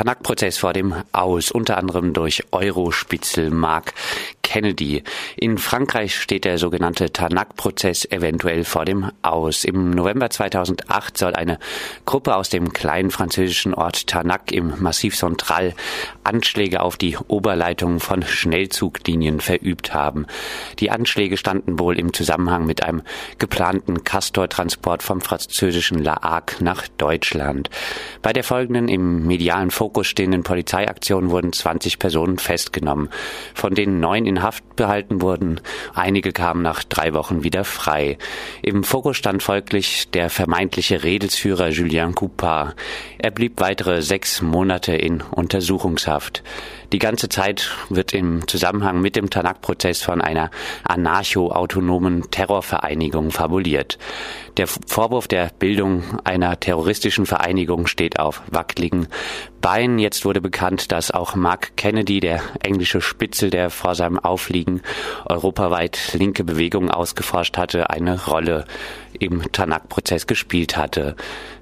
Tanak-Prozess vor dem Aus, unter anderem durch Eurospitzel Mark Kennedy. In Frankreich steht der sogenannte Tanak-Prozess eventuell vor dem Aus. Im November 2008 soll eine Gruppe aus dem kleinen französischen Ort Tanak im Massiv Central Anschläge auf die Oberleitung von Schnellzuglinien verübt haben. Die Anschläge standen wohl im Zusammenhang mit einem geplanten Castor-Transport vom französischen La Hague nach Deutschland. Bei der folgenden im medialen Fokus stehenden Polizeiaktion wurden 20 Personen festgenommen, von denen neun in Haft behalten wurden. Einige kamen nach drei Wochen wieder frei. Im Fokus stand folglich der vermeintliche Redelsführer Julien Coupard. Er blieb weitere sechs Monate in Untersuchungshaft. Die ganze Zeit wird im Zusammenhang mit dem Tanak-Prozess von einer anarcho-autonomen Terrorvereinigung fabuliert. Der Vorwurf der Bildung einer terroristischen Vereinigung steht auf wackeligen Beinen. Jetzt wurde bekannt, dass auch Mark Kennedy, der englische Spitzel, der vor seinem Aufliegen europaweit linke Bewegungen ausgeforscht hatte, eine Rolle im Tanak-Prozess gespielt hatte.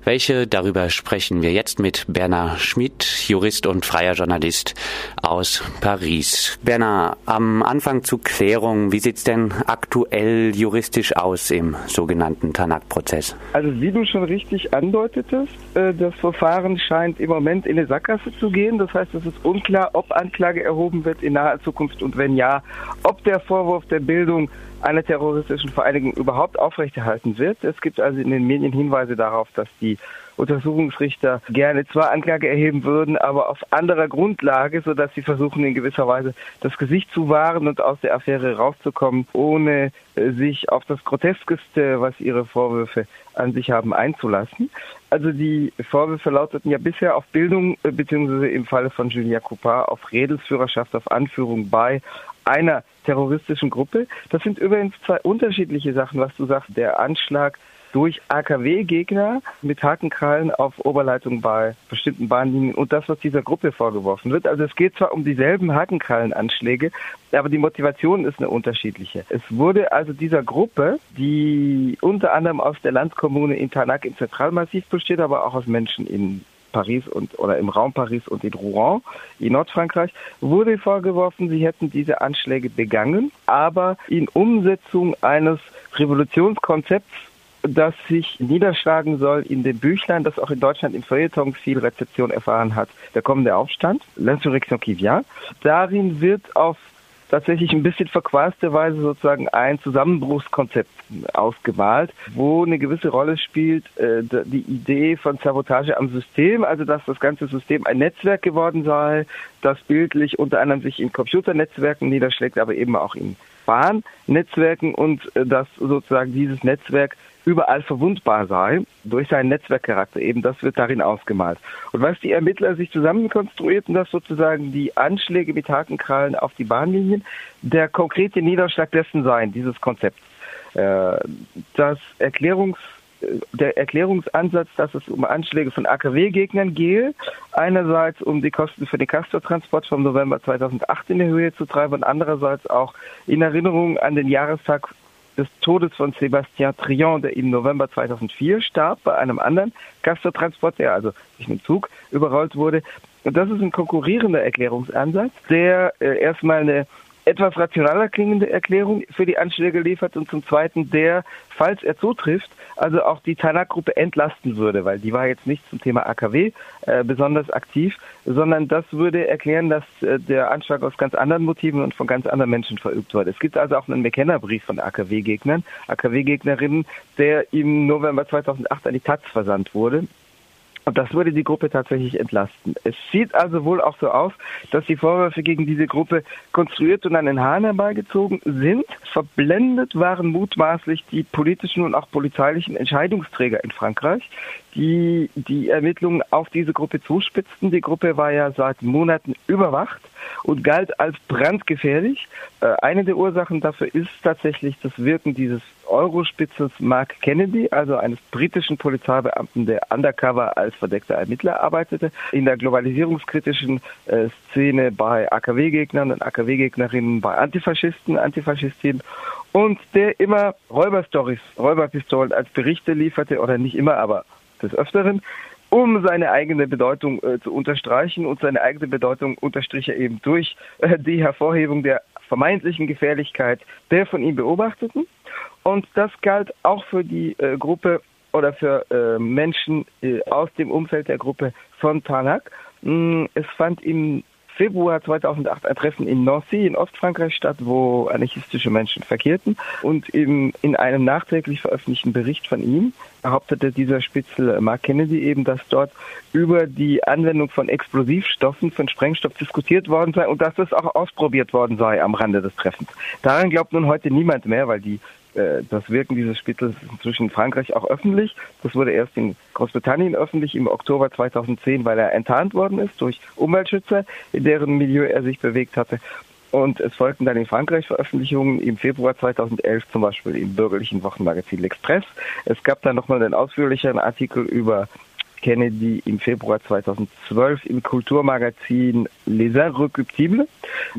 Welche, darüber sprechen wir jetzt mit Bernard Schmidt, Jurist und freier Journalist aus Paris. Bernard, am Anfang zur Klärung, wie sieht's denn aktuell juristisch aus im sogenannten Tanak-Prozess? Also wie du schon richtig andeutetest, äh, das Verfahren scheint im Moment in eine Sackgasse zu gehen. Das heißt, es ist unklar, ob Anklage erhoben wird in naher Zukunft und wenn ja, ob der Vorwurf der Bildung einer terroristischen Vereinigung überhaupt aufrechterhalten wird. Es gibt also in den Medien Hinweise darauf, dass die Untersuchungsrichter gerne zwar Anklage erheben würden, aber auf anderer Grundlage, sodass sie versuchen in gewisser Weise das Gesicht zu wahren und aus der Affäre rauszukommen, ohne äh, sich auf das Groteskeste, was ihre Vorwürfe an sich haben, einzulassen. Also die Vorwürfe lauteten ja bisher auf Bildung äh, beziehungsweise im Falle von Julia Coupard auf Redelsführerschaft, auf Anführung bei einer terroristischen Gruppe. Das sind übrigens zwei unterschiedliche Sachen, was du sagst. Der Anschlag durch AKW-Gegner mit Hakenkrallen auf Oberleitung bei bestimmten Bahnlinien und das, was dieser Gruppe vorgeworfen wird. Also es geht zwar um dieselben Hakenkrallenanschläge, aber die Motivation ist eine unterschiedliche. Es wurde also dieser Gruppe, die unter anderem aus der Landskommune in Tanak im Zentralmassiv besteht, aber auch aus Menschen in Paris und oder im Raum Paris und in Rouen in Nordfrankreich wurde vorgeworfen, sie hätten diese Anschläge begangen, aber in Umsetzung eines Revolutionskonzepts das sich niederschlagen soll in dem Büchlein, das auch in Deutschland im Feuilleton viel Rezeption erfahren hat, der kommende Aufstand, L'Insurrection qui vient. Darin wird auf tatsächlich ein bisschen verquaste Weise sozusagen ein Zusammenbruchskonzept ausgemalt, wo eine gewisse Rolle spielt äh, die Idee von Sabotage am System, also dass das ganze System ein Netzwerk geworden sei, das bildlich unter anderem sich in Computernetzwerken niederschlägt, aber eben auch in Bahnnetzwerken und äh, dass sozusagen dieses Netzwerk überall verwundbar sei, durch seinen Netzwerkcharakter eben, das wird darin ausgemalt. Und was die Ermittler sich zusammenkonstruierten, dass sozusagen die Anschläge mit Hakenkrallen auf die Bahnlinien der konkrete Niederschlag dessen seien, dieses Konzepts. Äh, das Erklärungs der Erklärungsansatz, dass es um Anschläge von AKW-Gegnern gehe, einerseits um die Kosten für den Castor-Transport vom November 2008 in die Höhe zu treiben und andererseits auch in Erinnerung an den Jahrestag des Todes von Sébastien Trion, der im November 2004 starb, bei einem anderen Castortransport, der also durch einen Zug überrollt wurde. Und das ist ein konkurrierender Erklärungsansatz, der äh, erstmal eine etwas rationaler klingende Erklärung für die Anschläge liefert und zum Zweiten der, falls er zutrifft, also auch die Tanak-Gruppe entlasten würde, weil die war jetzt nicht zum Thema AKW äh, besonders aktiv, sondern das würde erklären, dass äh, der Anschlag aus ganz anderen Motiven und von ganz anderen Menschen verübt wurde. Es gibt also auch einen McKenna-Brief von AKW-Gegnern, AKW-Gegnerinnen, der im November 2008 an die Taz versandt wurde und das würde die Gruppe tatsächlich entlasten. Es sieht also wohl auch so aus, dass die Vorwürfe gegen diese Gruppe konstruiert und an den Haaren herbeigezogen sind. Verblendet waren mutmaßlich die politischen und auch polizeilichen Entscheidungsträger in Frankreich, die die Ermittlungen auf diese Gruppe zuspitzten. Die Gruppe war ja seit Monaten überwacht und galt als brandgefährlich. Äh, eine der Ursachen dafür ist tatsächlich das Wirken dieses Eurospitzes Mark Kennedy, also eines britischen Polizeibeamten, der undercover als verdeckter Ermittler arbeitete, in der globalisierungskritischen äh, Szene bei AKW-Gegnern und AKW-Gegnerinnen, bei Antifaschisten, Antifaschistinnen und der immer Räuberstories, Räuberpistolen als Berichte lieferte, oder nicht immer, aber des Öfteren, um seine eigene Bedeutung äh, zu unterstreichen. Und seine eigene Bedeutung unterstrich er eben durch äh, die Hervorhebung der vermeintlichen Gefährlichkeit der von ihm Beobachteten. Und das galt auch für die äh, Gruppe oder für äh, Menschen äh, aus dem Umfeld der Gruppe von Tanak. Mm, es fand im Februar 2008 ein Treffen in Nancy in Ostfrankreich statt, wo anarchistische Menschen verkehrten. Und im, in einem nachträglich veröffentlichten Bericht von ihm behauptete dieser Spitzel äh, Mark Kennedy eben, dass dort über die Anwendung von Explosivstoffen, von Sprengstoff diskutiert worden sei und dass das auch ausprobiert worden sei am Rande des Treffens. Daran glaubt nun heute niemand mehr, weil die das Wirken dieses Spittels ist inzwischen in Frankreich auch öffentlich. Das wurde erst in Großbritannien öffentlich im Oktober 2010, weil er enttarnt worden ist durch Umweltschützer, in deren Milieu er sich bewegt hatte. Und es folgten dann in Frankreich Veröffentlichungen im Februar 2011 zum Beispiel im bürgerlichen Wochenmagazin L'Express. Es gab dann nochmal einen ausführlicheren Artikel über Kennedy im Februar 2012 im Kulturmagazin Les Irrecuptibles.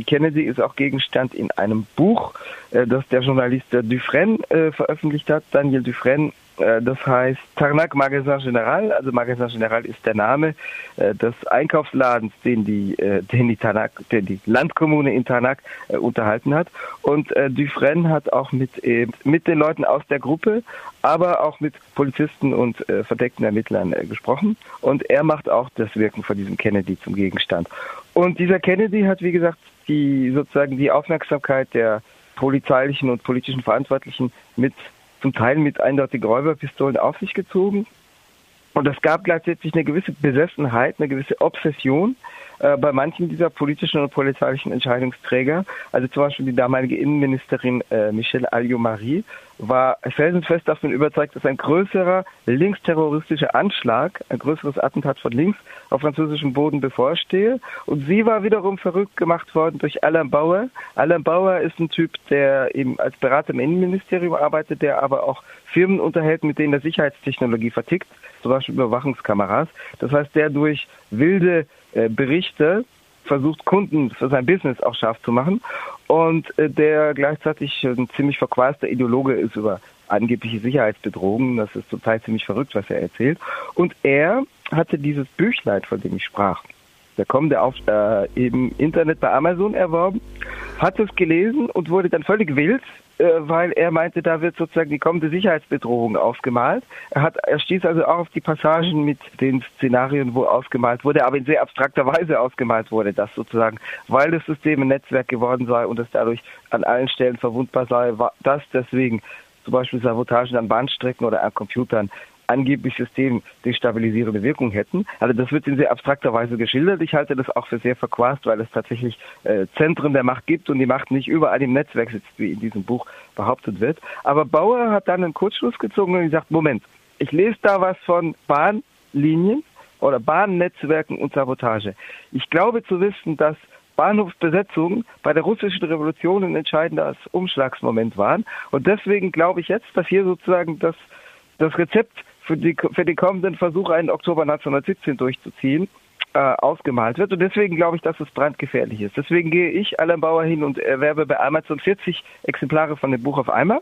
Kennedy ist auch Gegenstand in einem Buch, äh, das der Journalist Dufresne äh, veröffentlicht hat, Daniel Dufresne, äh, das heißt Tarnac Magasin General. Also Magasin General ist der Name äh, des Einkaufsladens, den die, äh, den die, Tarnac, den die Landkommune in Tarnac unterhalten hat. Und Dufresne hat auch mit, mit den Leuten aus der Gruppe, aber auch mit Polizisten und verdeckten Ermittlern gesprochen. Und er macht auch das Wirken von diesem Kennedy zum Gegenstand. Und dieser Kennedy hat, wie gesagt, die sozusagen die Aufmerksamkeit der polizeilichen und politischen Verantwortlichen mit zum Teil mit eindeutigen Räuberpistolen auf sich gezogen. Und es gab gleichzeitig eine gewisse Besessenheit, eine gewisse Obsession äh, bei manchen dieser politischen und polizeilichen Entscheidungsträger. Also zum Beispiel die damalige Innenministerin äh, Michelle Alliot-Marie war felsenfest davon überzeugt, dass ein größerer linksterroristischer Anschlag, ein größeres Attentat von links auf französischem Boden bevorstehe. Und sie war wiederum verrückt gemacht worden durch Alain Bauer. Alain Bauer ist ein Typ, der eben als Berater im Innenministerium arbeitet, der aber auch Firmen unterhält, mit denen er Sicherheitstechnologie vertickt, zum Beispiel Überwachungskameras. Das heißt, der durch wilde Berichte versucht, Kunden für sein Business auch scharf zu machen und äh, der gleichzeitig ein ziemlich verquaster Ideologe ist über angebliche Sicherheitsbedrohungen. Das ist total ziemlich verrückt, was er erzählt. Und er hatte dieses Büchlein, von dem ich sprach, der kommende auf äh, im Internet bei Amazon erworben, hat es gelesen und wurde dann völlig wild, äh, weil er meinte, da wird sozusagen die kommende Sicherheitsbedrohung aufgemalt. Er, hat, er stieß also auch auf die Passagen mit den Szenarien, wo ausgemalt wurde, aber in sehr abstrakter Weise ausgemalt wurde, dass sozusagen, weil das System ein Netzwerk geworden sei und es dadurch an allen Stellen verwundbar sei, war das deswegen zum Beispiel Sabotagen an Bahnstrecken oder an Computern angeblich systemdestabilisierende Wirkung hätten. Also das wird in sehr abstrakter Weise geschildert. Ich halte das auch für sehr verquast, weil es tatsächlich äh, Zentren der Macht gibt und die Macht nicht überall im Netzwerk sitzt, wie in diesem Buch behauptet wird. Aber Bauer hat dann einen Kurzschluss gezogen und gesagt, Moment, ich lese da was von Bahnlinien oder Bahnnetzwerken und Sabotage. Ich glaube zu wissen, dass Bahnhofsbesetzungen bei der russischen Revolution ein entscheidender Umschlagsmoment waren. Und deswegen glaube ich jetzt, dass hier sozusagen das, das Rezept für, die, für den kommenden Versuch, einen Oktober 1917 durchzuziehen, äh, ausgemalt wird. Und deswegen glaube ich, dass es brandgefährlich ist. Deswegen gehe ich, Alan Bauer, hin und erwerbe bei Amazon 40 Exemplare von dem Buch auf einmal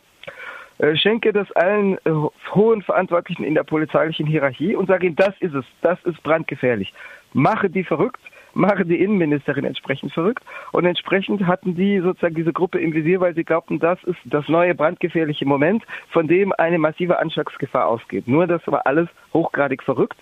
äh, schenke das allen äh, hohen Verantwortlichen in der polizeilichen Hierarchie und sage ihnen, das ist es, das ist brandgefährlich. Mache die verrückt, mache die Innenministerin entsprechend verrückt. Und entsprechend hatten die sozusagen diese Gruppe im Visier, weil sie glaubten, das ist das neue brandgefährliche Moment, von dem eine massive Anschlagsgefahr ausgeht. Nur das war alles hochgradig verrückt.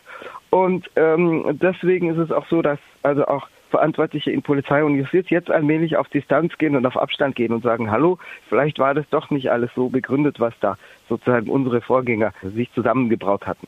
Und ähm, deswegen ist es auch so, dass also auch Verantwortliche in Polizei und Justiz jetzt allmählich auf Distanz gehen und auf Abstand gehen und sagen, hallo, vielleicht war das doch nicht alles so begründet, was da sozusagen unsere Vorgänger sich zusammengebraut hatten.